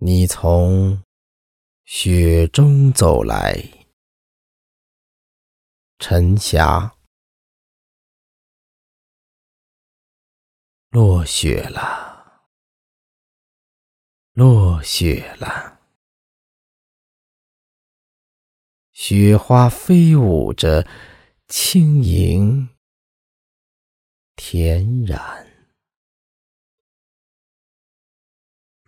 你从雪中走来，晨霞落雪了，落雪了，雪花飞舞着，轻盈恬然。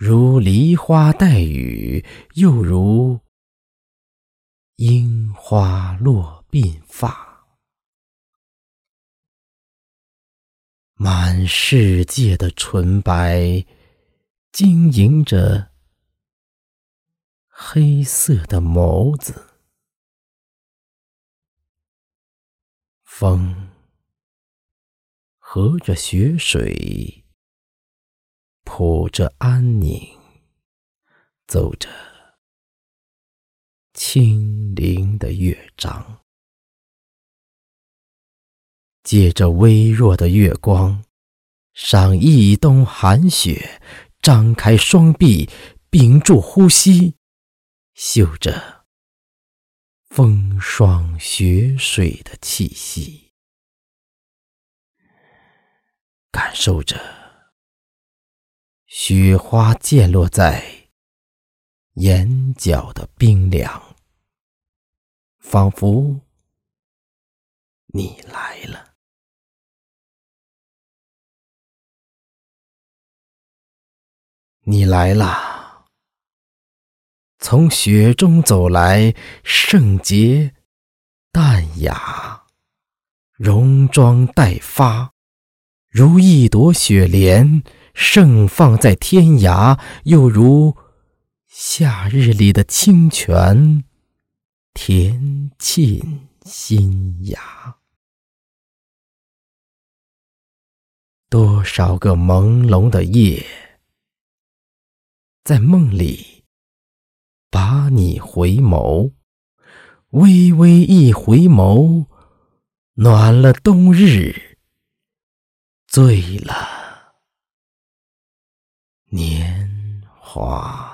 如梨花带雨，又如樱花落鬓发。满世界的纯白，晶莹着黑色的眸子。风和着雪水。谱着安宁，奏着清灵的乐章，借着微弱的月光，赏一冬寒雪。张开双臂，屏住呼吸，嗅着风霜雪水的气息，感受着。雪花溅落在眼角的冰凉，仿佛你来了，你来了，从雪中走来，圣洁、淡雅、戎装待发，如一朵雪莲。盛放在天涯，又如夏日里的清泉，恬沁心雅。多少个朦胧的夜，在梦里把你回眸，微微一回眸，暖了冬日，醉了。年华。